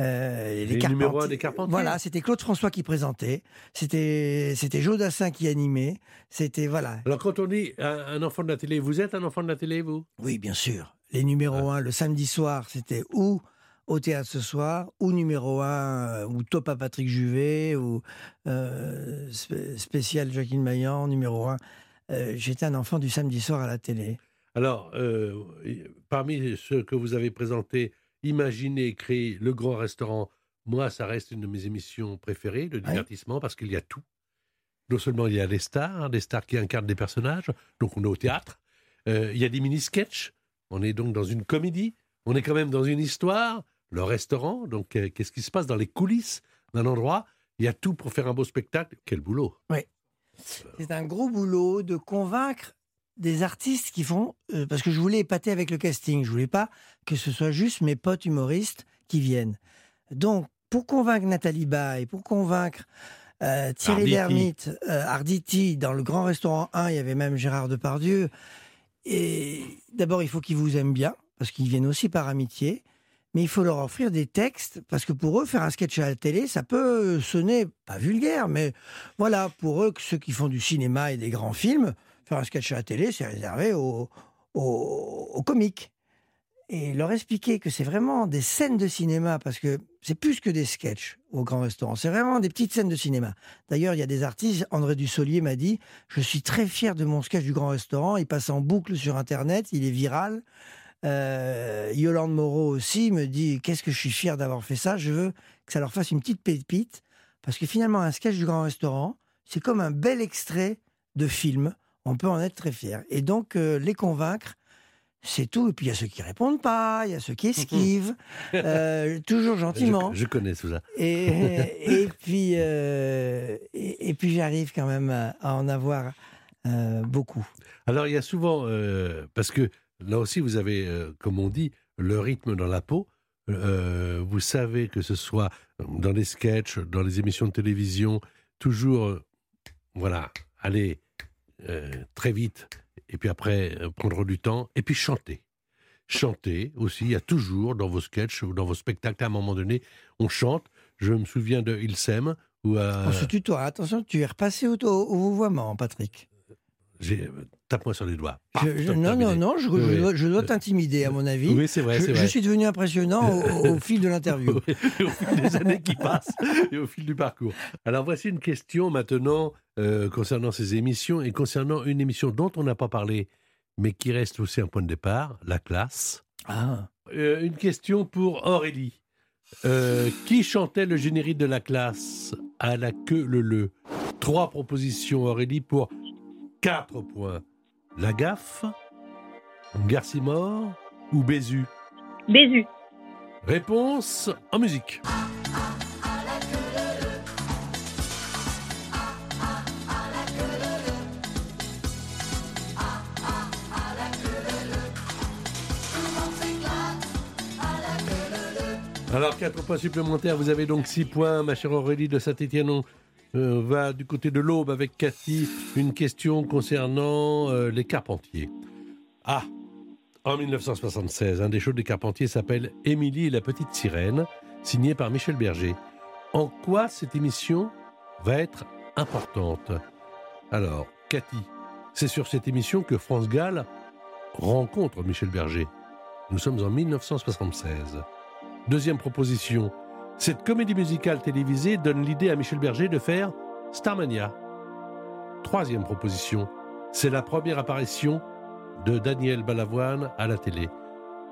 Euh, Les numéros un des Carpentiers. Voilà, c'était Claude François qui présentait, c'était c'était Joe Dassin qui animait, c'était voilà. Alors, quand on dit un, un enfant de la télé, vous êtes un enfant de la télé, vous? Oui, bien sûr. Les numéros 1, le samedi soir, c'était ou au théâtre ce soir, ou numéro 1, ou top à Patrick Juvet, ou euh, spé- spécial Jacqueline Maillan, numéro 1. J'étais un enfant du samedi soir à la télé. Alors, euh, parmi ceux que vous avez présentés, imaginez créer le grand restaurant. Moi, ça reste une de mes émissions préférées, le divertissement, parce qu'il y a tout. Non seulement il y a des stars, des stars qui incarnent des personnages, donc on est au théâtre. Euh, il y a des mini-sketchs. On est donc dans une comédie. On est quand même dans une histoire. Le restaurant, donc euh, qu'est-ce qui se passe dans les coulisses d'un endroit? Il y a tout pour faire un beau spectacle. Quel boulot Oui. C'est un gros boulot de convaincre des artistes qui font. euh, parce que je voulais épater avec le casting. Je voulais pas que ce soit juste mes potes humoristes qui viennent. Donc, pour convaincre Nathalie Baye, pour convaincre euh, Thierry. Lhermitte, euh, Arditi, dans le grand restaurant 1, il y avait même Gérard Depardieu. Et d'abord, il faut qu'ils vous aiment bien, parce qu'ils viennent aussi par amitié. Mais il faut leur offrir des textes, parce que pour eux, faire un sketch à la télé, ça peut sonner, pas vulgaire, mais voilà, pour eux, ceux qui font du cinéma et des grands films, faire un sketch à la télé, c'est réservé aux, aux, comiques. Et leur expliquer que c'est vraiment des scènes de cinéma, parce que c'est plus que des sketchs au grand restaurant, c'est vraiment des petites scènes de cinéma. D'ailleurs, il y a des artistes, André Dussolier m'a dit, je suis très fier de mon sketch du grand restaurant, il passe en boucle sur Internet, il est viral. Euh, Yolande Moreau aussi me dit qu'est-ce que je suis fier d'avoir fait ça. Je veux que ça leur fasse une petite pépite parce que finalement un sketch du grand restaurant c'est comme un bel extrait de film. On peut en être très fier et donc euh, les convaincre. C'est tout. Et puis il y a ceux qui répondent pas, il y a ceux qui esquivent, (laughs) euh, toujours gentiment. Je, je connais tout ça. Et, (laughs) et puis, euh, et, et puis j'arrive quand même à, à en avoir euh, beaucoup. Alors, il y a souvent, parce que là aussi, vous avez, comme on dit, le rythme dans la peau. Vous savez que ce soit dans les sketchs, dans les émissions de télévision, toujours, voilà, aller euh, très vite et puis après euh, prendre du temps et puis chanter. Chanter aussi, il y a toujours dans vos sketchs ou dans vos spectacles, à un moment donné, on chante. Je me souviens de Il s'aime ou à... On se tutoie. Attention, tu es repassé au, au, Patrick. J'ai- Tape-moi sur les doigts. Je- je- non, non, non, je, Oui. dois, je dois t'intimider, à mon avis. Oui, c'est vrai, Je, c'est je vrai. suis devenu impressionnant au, au fil de l'interview. (laughs) au fil des années qui passent et au fil du parcours. Alors voici une question maintenant euh, concernant ces émissions et concernant une émission dont on n'a pas parlé, mais qui reste aussi un point de départ, la classe. Ah. Euh, une question pour Aurélie. Euh, qui chantait le générique de la classe à la queue le le Trois propositions Aurélie pour quatre points. La gaffe, Garcimore ou Bézu? Bézu. Réponse en musique. Alors, quatre points supplémentaires. Vous avez donc six points, ma chère Aurélie de Saint-Étienne. On euh, va du côté de l'Aube avec Cathy. Une question concernant euh, les Carpentiers. Ah, en 1976, un des shows des Carpentiers s'appelle Émilie et la petite sirène, signé par Michel Berger. En quoi cette émission va être importante? Alors, Cathy, c'est sur cette émission que France Gall rencontre Michel Berger. Nous sommes en 1976. Deuxième proposition, cette comédie musicale télévisée donne l'idée à Michel Berger de faire Starmania. Troisième proposition, c'est la première apparition de Daniel Balavoine à la télé.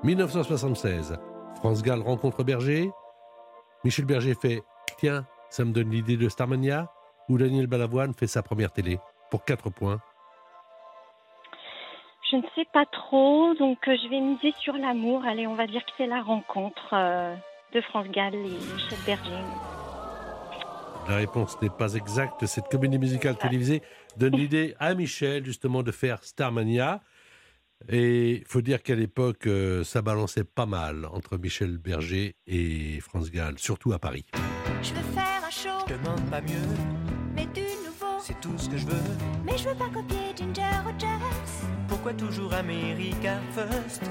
1976, France Gall rencontre Berger. Michel Berger fait Tiens, ça me donne l'idée de Starmania. Ou Daniel Balavoine fait sa première télé pour 4 points. Je ne sais pas trop, donc euh, je vais miser sur l'amour. Allez, on va dire que c'est la rencontre euh, de France Gall et Michel Berger. La réponse n'est pas exacte. Cette comédie musicale télévisée donne (laughs) l'idée à Michel justement de faire Starmania. Et il faut dire qu'à l'époque, euh, ça balançait pas mal entre Michel Berger et France Gall, surtout à Paris. Je veux faire un show, Je demande pas mieux, mais du nouveau. c'est tout ce que je veux. Mais je veux pas copier Ginger Rogers Pourquoi toujours America First?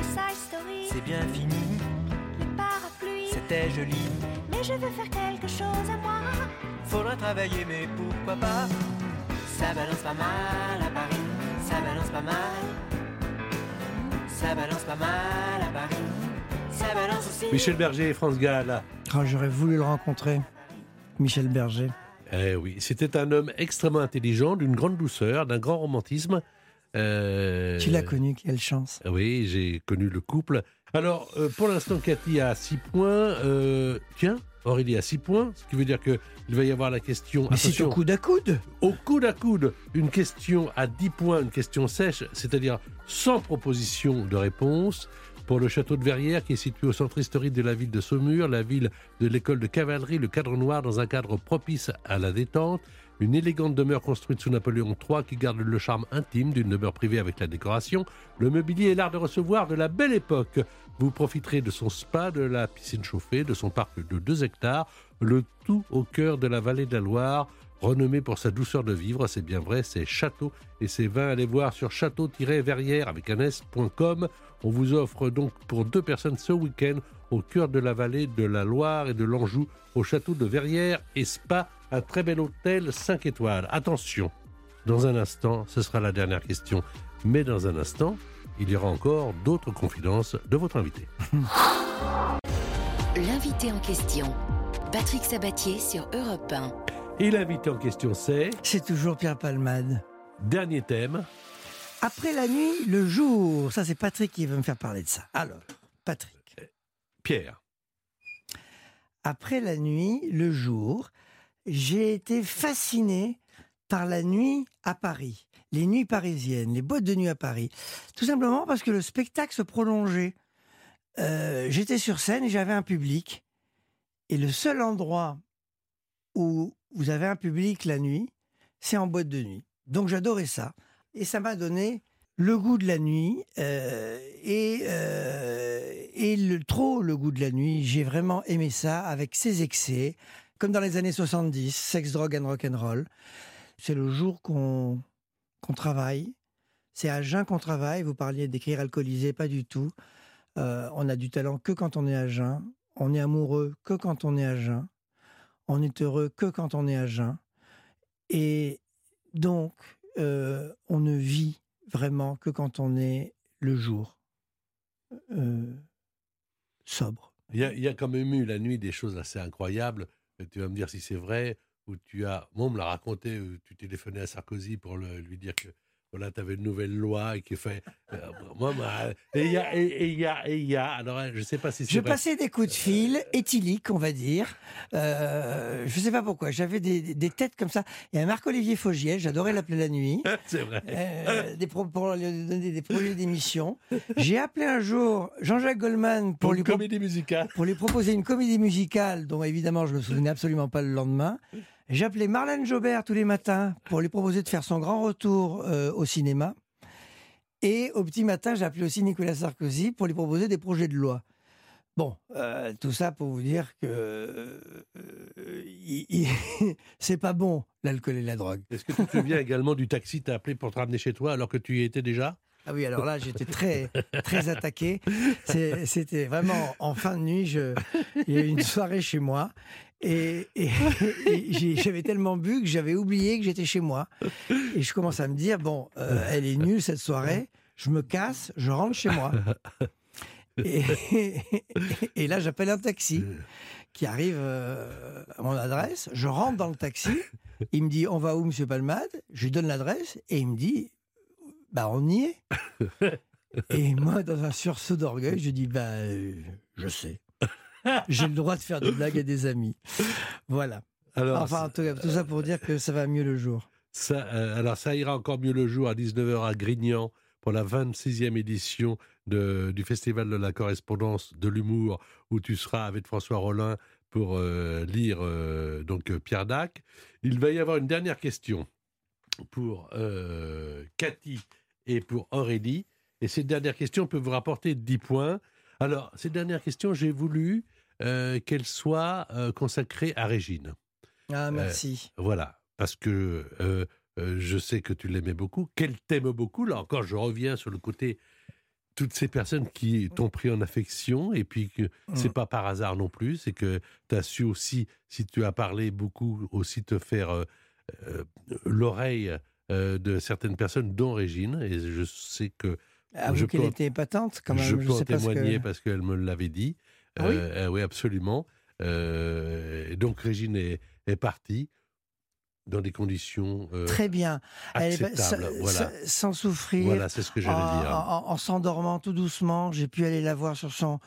Side Story? C'est bien fini, parapluies, c'était joli. mais je veux faire quelque chose à moi. Faudra travailler, mais pourquoi pas? Ça balance pas mal à Paris, ça balance pas mal. Ça balance pas mal à Paris, ça balance aussi. Michel Berger et France Gall. Ah, J'aurais voulu le rencontrer, Michel Berger. Eh oui, c'était un homme extrêmement intelligent, d'une grande douceur, d'un grand romantisme. Euh, Tu l'as connu, quelle chance. Oui, j'ai connu le couple. Alors, euh, pour l'instant, Cathy a 6 points. Euh, tiens, Aurélie a 6 points, ce qui veut dire qu'il va y avoir la question. Mais c'est au coude à coude. au coude à coude, une question à 10 points, une question sèche, c'est-à-dire sans proposition de réponse. Pour le château de Verrières, qui est situé au centre historique de la ville de Saumur, la ville de l'école de cavalerie, le cadre noir dans un cadre propice à la détente, une élégante demeure construite sous Napoléon III qui garde le charme intime d'une demeure privée avec la décoration, le mobilier et l'art de recevoir de la belle époque. Vous profiterez de son spa, de la piscine chauffée, de son parc de 2 hectares, le tout au cœur de la vallée de la Loire, renommé pour sa douceur de vivre, c'est bien vrai, c'est château et ses vins, allez voir sur château-verrières avec un s.com. On vous offre donc pour deux personnes ce week-end au cœur de la vallée de la Loire et de l'Anjou, au château de Verrières et Spa, un très bel hôtel 5 étoiles. Attention, dans un instant, ce sera la dernière question, mais dans un instant, il y aura encore d'autres confidences de votre invité. (laughs) L'invité en question, Patrick Sabatier sur Europe 1. Et l'invité en question, c'est C'est toujours Pierre Palmade. dernier thème. Après la nuit, le jour. Ça, c'est Patrick qui va me faire parler de ça. Alors, Patrick. Après la nuit, le jour, j'ai été fasciné par la nuit à Paris, les nuits parisiennes, les boîtes de nuit à Paris. Tout simplement parce que le spectacle se prolongeait. Euh, J'étais sur scène et j'avais un public. Et le seul endroit où vous avez un public la nuit, c'est en boîte de nuit. Donc j'adorais ça. Et ça m'a donné le goût de la nuit euh, et, euh, et trop le goût de la nuit. J'ai vraiment aimé ça avec ses excès. comme dans les années 70, sex, drogue and rock'n'roll. C'est le jour qu'on travaille. C'est à jeun qu'on travaille. Vous parliez d'écrire alcoolisé, pas du tout. Euh, on a du talent que quand on est à jeun. On est amoureux que quand on est à jeun. On est heureux que quand on est à jeun. Et donc, on ne vit vraiment que quand on est le jour euh, sobre. Il y, a, quand même eu la nuit des choses assez incroyables. Euh, Tu vas me dire si c'est vrai. Où tu as, moi, on me l'a raconté. où tu téléphonais à Sarkozy pour lui dire que voilà, tu avais une nouvelle loi et qu'il fait. euh, moi, et il y a, et il y a, et il y a. Alors, je ne sais pas si c'est Je passais des coups de fil éthyliques, on va dire. Euh, je ne sais pas pourquoi. J'avais des, des têtes comme ça. Il y a Marc-Olivier Fogiel, j'adorais l'appeler la nuit. (laughs) c'est vrai. Euh, des pro- pour lui donner des projets d'émission. J'ai appelé un jour Jean-Jacques Goldman pour, Pour lui comédie musicale. pour lui proposer une comédie musicale dont évidemment je me souvenais absolument pas le lendemain. Appelé Marlène Jobert tous les matins pour lui proposer de faire son grand retour euh, au cinéma. Et au petit matin, appelé aussi Nicolas Sarkozy pour lui proposer des projets de loi. Bon, euh, tout ça pour vous dire que euh, (laughs) c'est pas bon l'alcool et la drogue. Est-ce que tu te souviens également du taxi t'a appelé pour te ramener chez toi alors que tu y étais déjà? Ah oui, alors là, j'étais très, très attaqué. C'était vraiment en fin de nuit. Je, il y a eu une soirée chez moi. Et, (laughs) j'avais tellement bu que j'avais oublié que j'étais chez moi. Et je commence à me dire bon, euh, elle est nulle cette soirée. Je me casse, je rentre chez moi. Et, et là, j'appelle un taxi qui arrive euh, à mon adresse. Je rentre dans le taxi. Il me dit On va où, monsieur Palmade? Je lui donne l'adresse et il me dit Bah, on y est. Et moi, dans un sursaut d'orgueil, je dis Bah, euh, je sais. J'ai le droit de faire des blagues à des amis. Voilà. Alors, enfin, en tout, ça pour dire que ça va mieux le jour. Ça, euh, alors, ça ira encore mieux le jour à 19h à Grignan pour la 26e édition de- du Festival de la correspondance de l'humour où tu seras avec François Rollin pour euh, lire euh, donc Pierre Dac. Il va y avoir une dernière question pour Cathy et pour Aurélie. Et cette dernière question peut vous rapporter 10 points. Alors, cette dernière question, j'ai voulu qu'elle soit euh, consacrée à Régine. Ah, merci. Euh, voilà, parce que euh, euh, je sais que tu l'aimais beaucoup, qu'elle t'aime beaucoup. Là encore, je reviens sur le côté toutes ces personnes qui t'ont pris en affection et puis que c'est Mm. pas par hasard non plus, c'est que tu as su aussi, si tu as parlé beaucoup, aussi te faire euh, euh, l'oreille euh, de certaines personnes, dont Régine. Et je sais que Avoue je qu'elle était épatante quand même. je peux en sais que- témoigner parce qu'elle me l'avait dit. Ah oui? Euh, euh, oui, absolument. Euh, donc Régine est, est partie dans des conditions euh, Très bien. Acceptables. voilà. sans souffrir. Voilà, c'est ce que j'allais dire. En, en- en s'endormant tout doucement, j'ai pu aller la voir sur son,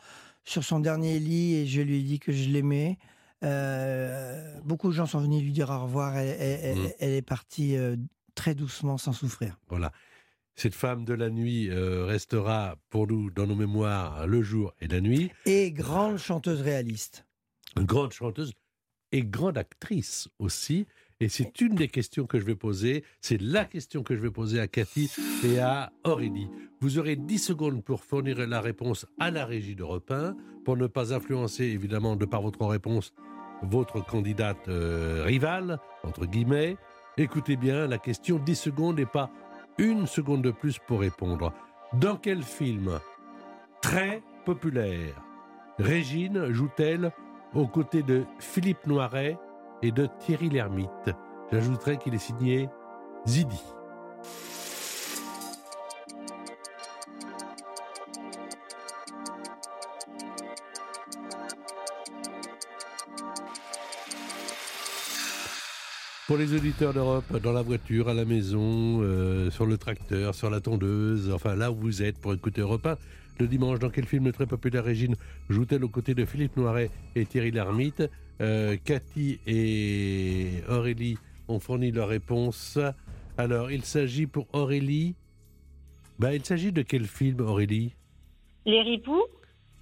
sur son dernier lit et je lui ai dit que je l'aimais. Euh, beaucoup de gens sont venus lui dire au revoir. Elle, elle- Mm. elle est partie euh, très doucement, sans souffrir. Voilà. Cette femme de la nuit euh, restera pour nous dans nos mémoires le jour et la nuit. Et grande chanteuse réaliste. Grande chanteuse et grande actrice aussi. Et c'est une des questions que je vais poser. C'est la question que je vais poser à Cathy et à Aurélie. Vous aurez 10 secondes pour fournir la réponse à la régie de repas, pour ne pas influencer, évidemment, de par votre réponse, votre candidate euh, rivale, entre guillemets. Écoutez bien la question, 10 secondes et pas une seconde de plus pour répondre. Dans quel film très populaire Régine joue-t-elle aux côtés de Philippe Noiret et de Thierry Lhermitte? J'ajouterai qu'il est signé Zidi. Pour les auditeurs d'Europe, dans la voiture, à la maison, euh, sur le tracteur, sur la tondeuse, enfin là où vous êtes pour écouter Europe 1, le dimanche, dans quel film très populaire Régine joue-t-elle aux côtés de Philippe Noiret et Thierry Lhermitte Euh, Cathy et Aurélie ont fourni leur réponse. Alors, il s'agit pour Aurélie. Bah, il s'agit de quel film, Aurélie? Les ripoux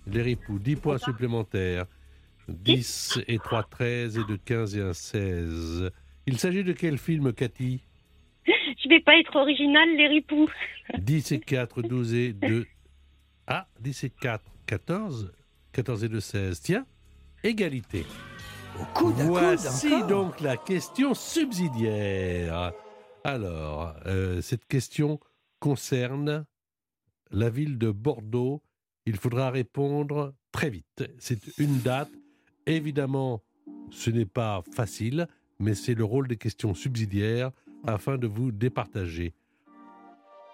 Les ripoux, 10 points supplémentaires. 10 et 3, 13 et de 15 et 1, 16. Il s'agit de quel film, Cathy Je vais pas être original, les ripoux. 10 et 4, 12 et 2. Ah, 10 et 4, 14. 14 et 2, 16. Tiens, égalité. coude, Voici donc la question subsidiaire. Alors, euh, cette question concerne la ville de Bordeaux. Il faudra répondre très vite. C'est une date. Évidemment, ce n'est pas facile, mais c'est le rôle des questions subsidiaires afin de vous départager.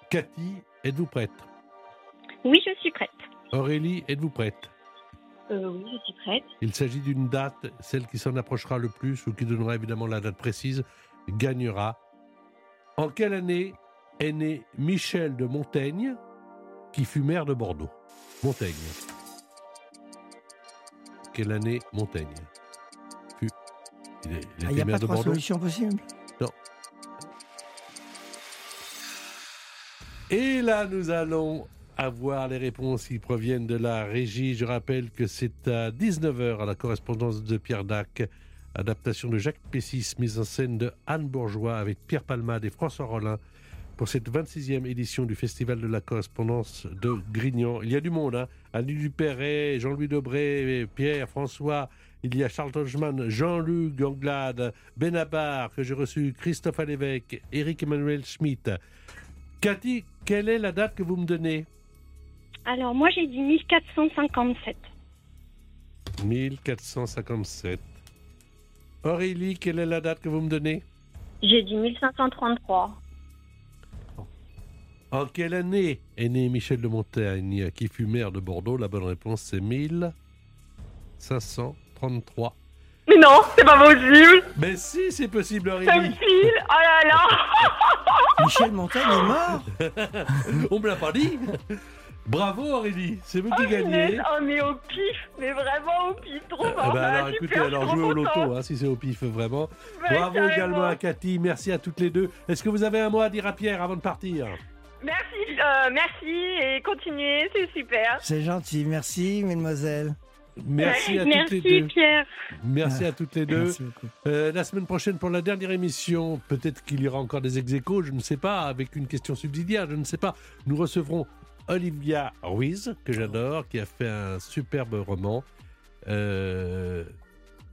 Cathy, êtes-vous prête? Oui, je suis prête. Aurélie, êtes-vous prête? Euh, oui, je suis prête. Il s'agit d'une date, celle qui s'en approchera le plus ou qui donnera évidemment la date précise, gagnera. En quelle année est né Michel de Montaigne, qui fut maire de Bordeaux? Montaigne. Quelle année Montaigne? Il, n'y a maire pas de trois Bordeaux solutions possibles. Non. Et là, nous allons avoir les réponses qui proviennent de la régie. Je rappelle que c'est à 19h à la correspondance de Pierre Dac, adaptation de Jacques Pessis, mise en scène de Anne Bourgeois avec Pierre Palmade et François Rollin pour cette 26e édition du Festival de la correspondance de Grignan. Il y a du monde, hein Annie Dupéret, Jean-Louis Debré, Pierre, François, il y a Charles Todgeman, Jean-Luc Anglade, Benabar, que j'ai reçu, Christophe Alévèque, Éric Emmanuel Schmitt. Cathy, quelle est la date que vous me donnez? Alors, moi, j'ai dit 1457. 1457. Aurélie, quelle est la date que vous me donnez? J'ai dit 1533. En quelle année est né Michel de Montaigne, qui fut maire de Bordeaux? La bonne réponse, c'est 1533. Mais non, c'est pas possible. Mais si, c'est possible, C'est Aurélie. pile. Oh là là. (laughs) Michel Montaigne est mort (laughs) On me l'a pas dit. Bravo Aurélie, c'est vous qui Oh, gagnez. punaise. Oh, mais au pif, mais vraiment au pif, trop Eh fort. ben Ah, alors écoutez, alors jouez au loto, hein, si c'est au pif vraiment. Bravo également à Cathy, merci à toutes les deux. Est-ce que vous avez un mot à dire à Pierre avant de partir? Merci, euh, merci et continuez, c'est super. C'est gentil, merci mesdemoiselles. Merci à toutes Merci, les deux. Pierre. Merci à toutes les deux. Merci. Euh, la semaine prochaine pour la dernière émission, peut-être qu'il y aura encore des ex je ne sais pas, avec une question subsidiaire, je ne sais pas. Nous recevrons Olivia Ruiz, que j'adore, qui a fait un superbe roman. Euh,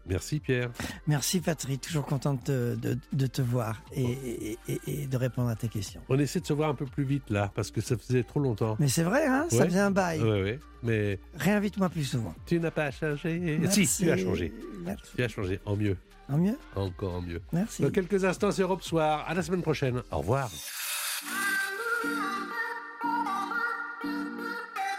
Merci Pierre. Merci Patrick, toujours contente de, de- de te voir et, et- et- et de répondre à tes questions. On essaie de se voir un peu plus vite là, parce que ça faisait trop longtemps. Mais c'est vrai, hein, ça faisait un bail. Ouais, ouais, mais Réinvite-moi plus souvent. tu n'as pas changé. Merci. Si, tu as changé. Merci. Tu as changé, en mieux. En mieux? Encore en mieux. Merci. Dans quelques instants, c'est Europe Soir. À la semaine prochaine. Au revoir.